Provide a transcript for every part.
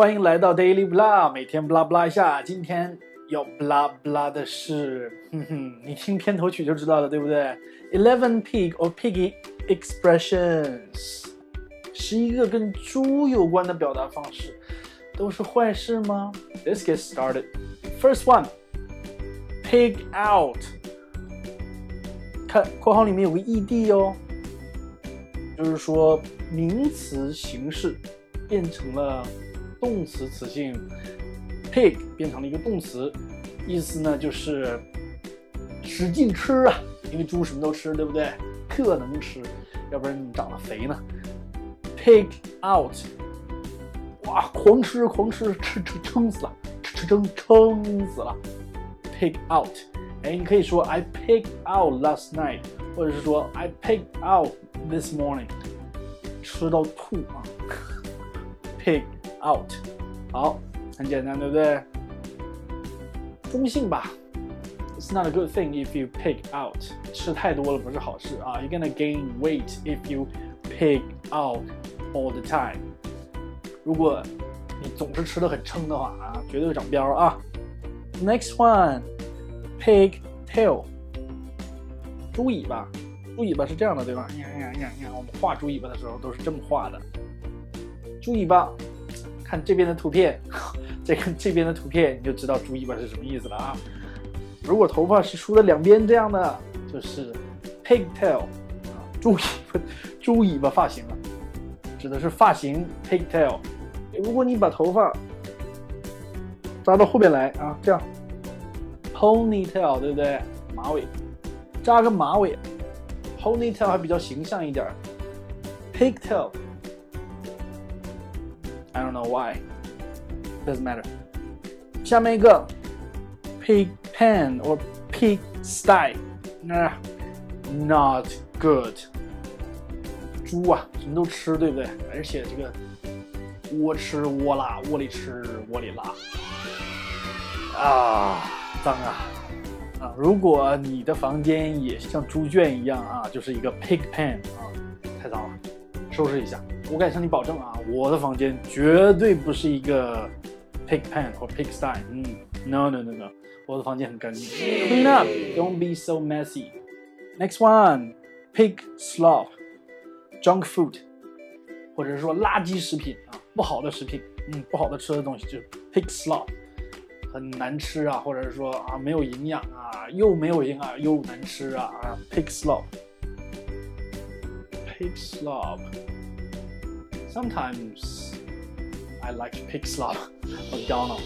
欢迎来到 Daily Blah，每天 blah blah 一下。今天要 blah blah 的是，哼哼，你听片头曲就知道了，对不对？Eleven pig or piggy expressions，十一个跟猪有关的表达方式，都是坏事吗？Let's get started. First one, pig out。看括号里面有个 ed 哦，就是说名词形式变成了。动词词性，pig 变成了一个动词，意思呢就是使劲吃啊，因为猪什么都吃，对不对？特能吃，要不然你长得肥呢。pig out，哇，狂吃狂吃，吃吃撑死了，吃吃撑撑死了。pig out，哎，你可以说 I pigged out last night，或者是说 I pigged out this morning，吃到吐啊。pig。out，好，很简单，对不对？中性吧。It's not a good thing if you pig out，吃太多了不是好事啊。You're gonna gain weight if you pig out all the time。如果你总是吃的很撑的话啊，绝对长膘啊。Next one，pig tail，猪尾巴。猪尾巴是这样的，对吧？你看，你看，你看，你看，我们画猪尾巴的时候都是这么画的。猪尾巴。 看这边的图片，再看这边的图片，你就知道猪尾巴是什么意思了啊！如果头发是梳了两边这样的，就是 pigtail 啊，猪尾巴，猪尾巴发型了，指的是发型 pigtail。如果你把头发扎到后边来啊，这样 ponytail 对不对？马尾，扎个马尾，ponytail 还比较形象一点，pigtail。Don't know why. Doesn't matter. 下面一个 pig pen or pig sty，那 not good。猪啊，什么都吃，对不对？而且这个窝吃窝拉，窝里吃窝里拉啊，脏啊啊！如果你的房间也像猪圈一样啊，就是一个 pig pen 啊，太脏了，收拾一下。我敢向你保证啊，我的房间绝对不是一个 pig pen 或 pig sty。嗯，no no no no，我的房间很干净。Clean up, don't be so messy. Next one, pig slop, junk food，或者是说垃圾食品啊，不好的食品，嗯，不好的吃的东西就是 pig slop，很难吃啊，或者是说啊没有营养啊，又没有营养又难吃啊啊，pig slop, pig slop。Sometimes I like pig slop, McDonald。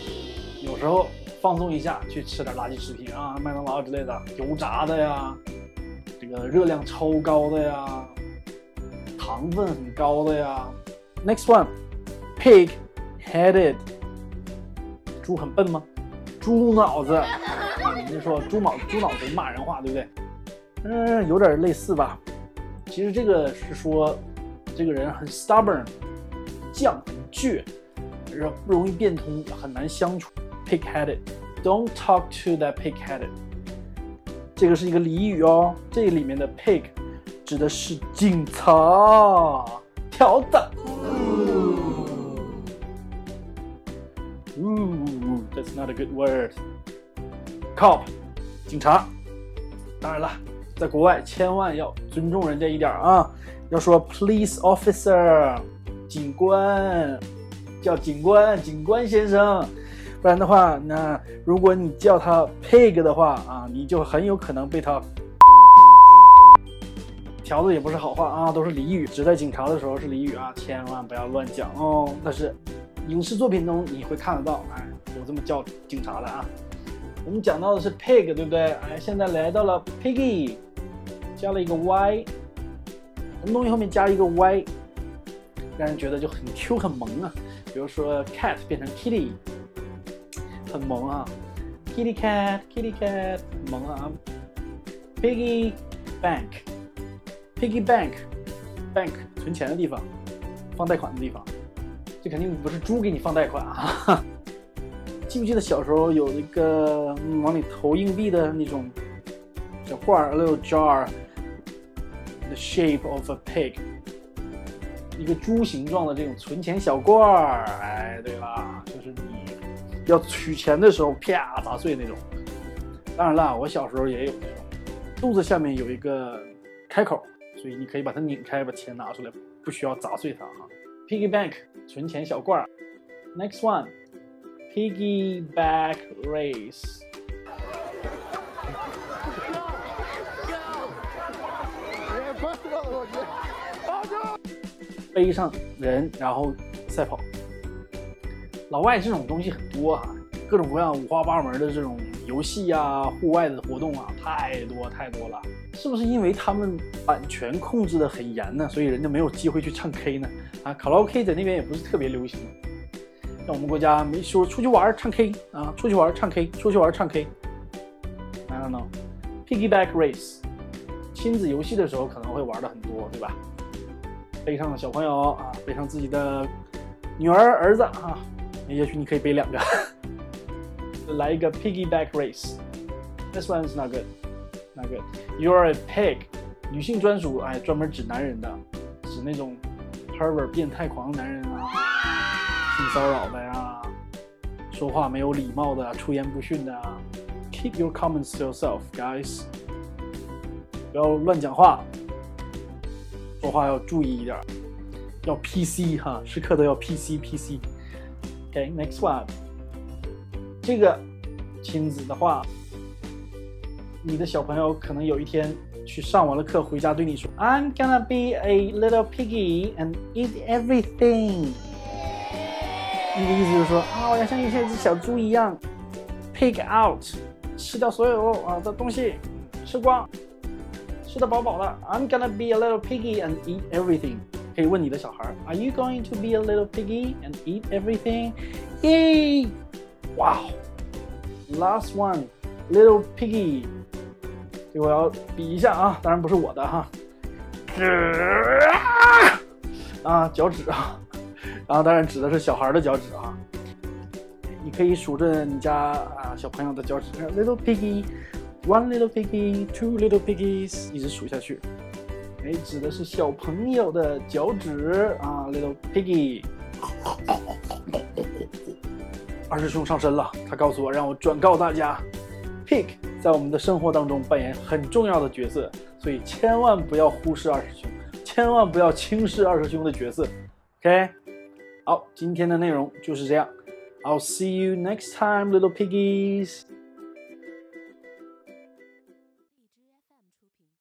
有时候放松一下，去吃点垃圾食品啊，麦当劳之类的，油炸的呀，这个热量超高的呀，糖分很高的呀。Next one, pig headed。猪很笨吗？猪脑子。啊人家说猪脑猪脑子骂人话，对不对？嗯，有点类似吧。其实这个是说。这个人很 stubborn，犟很倔，然后不容易变通，很难相处。Pig-headed，don't talk to that pig-headed。这个是一个俚语哦，这里面的 pig 指的是警察，条子。Ooh，that's not a good word。Cop，警察。当然了，在国外千万要尊重人家一点啊。要说 police officer，警官，叫警官，警官先生，不然的话，那如果你叫他 pig 的话啊，你就很有可能被他 条子也不是好话啊，都是俚语，指代警察的时候是俚语啊，千万不要乱讲哦。但是影视作品中你会看得到，哎，有这么叫警察的啊。我们讲到的是 pig，对不对？哎，现在来到了 piggy，加了一个 y。什么东西后面加一个 y，让人觉得就很 Q 很萌啊。比如说 cat 变成 kitty，很萌啊。kitty cat，kitty cat，萌啊。piggy bank，piggy bank，bank 存钱的地方，放贷款的地方。这肯定不是猪给你放贷款啊哈。记不记得小时候有一个往里投硬币的那种小罐儿，little jar。The shape of a pig，一个猪形状的这种存钱小罐儿。哎，对了，就是你要取钱的时候啪砸碎那种。当然了，我小时候也有那种，肚子下面有一个开口，所以你可以把它拧开，把钱拿出来，不需要砸碎它哈。Piggy bank 存钱小罐儿。Next one, piggy back race。背上人，然后赛跑。老外这种东西很多啊，各种各样五花八门的这种游戏啊，户外的活动啊，太多太多了。是不是因为他们版权控制的很严呢？所以人家没有机会去唱 K 呢？啊，卡拉 OK 在那边也不是特别流行。像我们国家没说出去玩唱 K 啊，出去玩唱 K，出去玩唱 K。I don't know。Piggyback race，亲子游戏的时候可能会玩的很多，对吧？背上小朋友啊，背上自己的女儿、儿子啊，也许你可以背两个，来一个 piggyback race。This one is not good, not good. You're a pig，女性专属，哎，专门指男人的，指那种 pervert 变态狂男人，骚扰的呀，说话没有礼貌的，出言不逊的啊。Keep your comments to yourself, guys，不要乱讲话。说话要注意一点，要 PC 哈，时刻都要 PC PC。OK，next one，这个亲子的话，你的小朋友可能有一天去上完了课回家对你说：“I'm gonna be a little piggy and eat everything。”那个意思就是说啊，我要像一只小猪一样，pig out，吃掉所有啊的东西，吃光。吃得饱饱的。I'm gonna be a little piggy and eat everything。可以问你的小孩，Are you going to be a little piggy and eat everything? Yay! Wow! Last one, little piggy。这我要比一下啊，当然不是我的哈。啊，脚趾啊，然后当然指的是小孩的脚趾啊。你可以数着你家啊小朋友的脚趾，little piggy。One little piggy, two little piggies，一直数下去。哎，指的是小朋友的脚趾啊，little piggy。二师兄上身了，他告诉我让我转告大家，pig 在我们的生活当中扮演很重要的角色，所以千万不要忽视二师兄，千万不要轻视二师兄的角色。OK，好，今天的内容就是这样。I'll see you next time, little piggies.